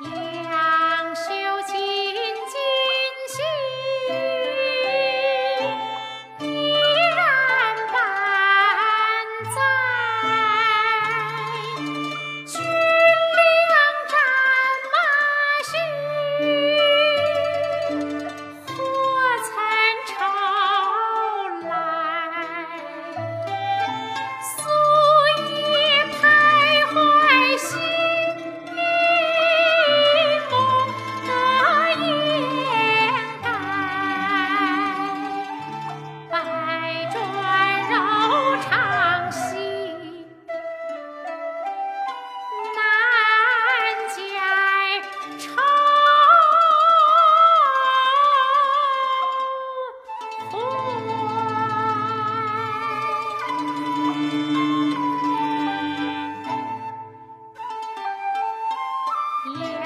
杨秀进京去依然伴在。Yeah.